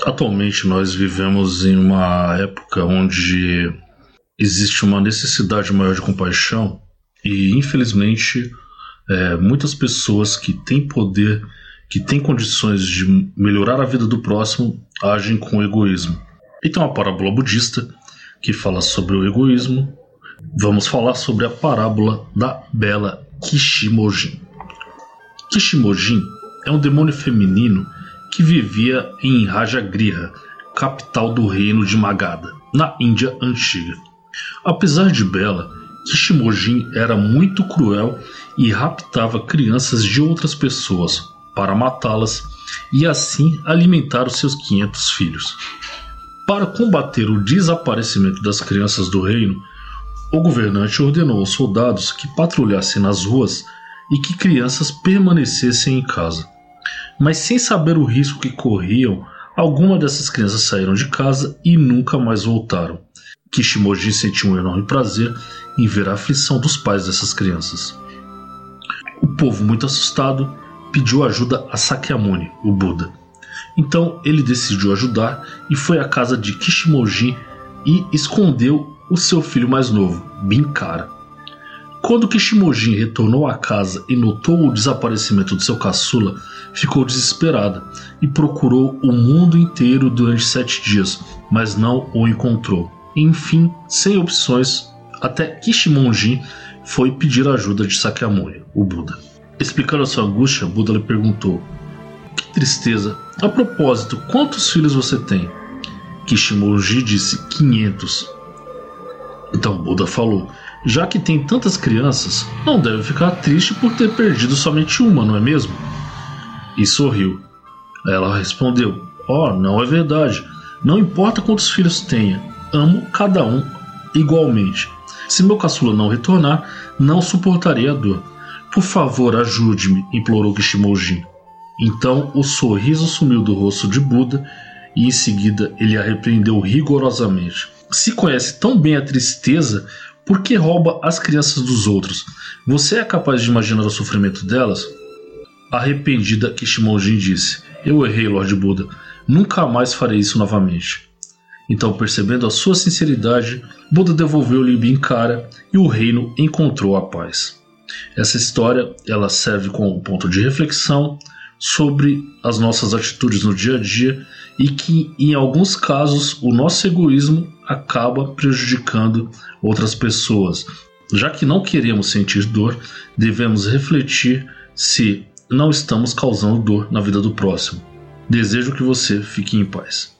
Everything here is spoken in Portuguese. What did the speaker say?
Atualmente nós vivemos em uma época onde existe uma necessidade maior de compaixão e infelizmente é, muitas pessoas que têm poder, que têm condições de melhorar a vida do próximo, agem com egoísmo. E tem uma parábola budista que fala sobre o egoísmo. Vamos falar sobre a parábola da bela Kishimojin. Kishimojin é um demônio feminino que vivia em Rajagriha, capital do reino de Magadha, na Índia antiga. Apesar de bela, Kishimojin era muito cruel e raptava crianças de outras pessoas para matá-las e assim alimentar os seus 500 filhos. Para combater o desaparecimento das crianças do reino, o governante ordenou aos soldados que patrulhassem nas ruas e que crianças permanecessem em casa. Mas sem saber o risco que corriam, algumas dessas crianças saíram de casa e nunca mais voltaram. Kishimoji sentiu um enorme prazer em ver a aflição dos pais dessas crianças. O povo, muito assustado, pediu ajuda a Sakyamuni, o Buda. Então ele decidiu ajudar e foi à casa de Kishimoji e escondeu o seu filho mais novo, Binkara. Quando Kishimojin retornou à casa e notou o desaparecimento de seu caçula, ficou desesperada e procurou o mundo inteiro durante sete dias, mas não o encontrou. Enfim, sem opções, até Kishimonjin foi pedir ajuda de Sakyamuni, o Buda. Explicando a sua angústia, Buda lhe perguntou: Que tristeza! A propósito, quantos filhos você tem? Kishimoji disse: 500. Então Buda falou: Já que tem tantas crianças, não deve ficar triste por ter perdido somente uma, não é mesmo? E sorriu. Ela respondeu: Oh, não é verdade. Não importa quantos filhos tenha, amo cada um igualmente. Se meu caçula não retornar, não suportarei a dor. Por favor, ajude-me, implorou Kishimojin. Então o sorriso sumiu do rosto de Buda e em seguida ele a repreendeu rigorosamente. Se conhece tão bem a tristeza, por que rouba as crianças dos outros? Você é capaz de imaginar o sofrimento delas? Arrependida, Kishimojin disse: Eu errei, Lord Buda. Nunca mais farei isso novamente. Então, percebendo a sua sinceridade, Buda devolveu-lhe Binkara e o reino encontrou a paz. Essa história ela serve como ponto de reflexão sobre as nossas atitudes no dia a dia e que, em alguns casos, o nosso egoísmo acaba prejudicando outras pessoas. Já que não queremos sentir dor, devemos refletir se não estamos causando dor na vida do próximo. Desejo que você fique em paz.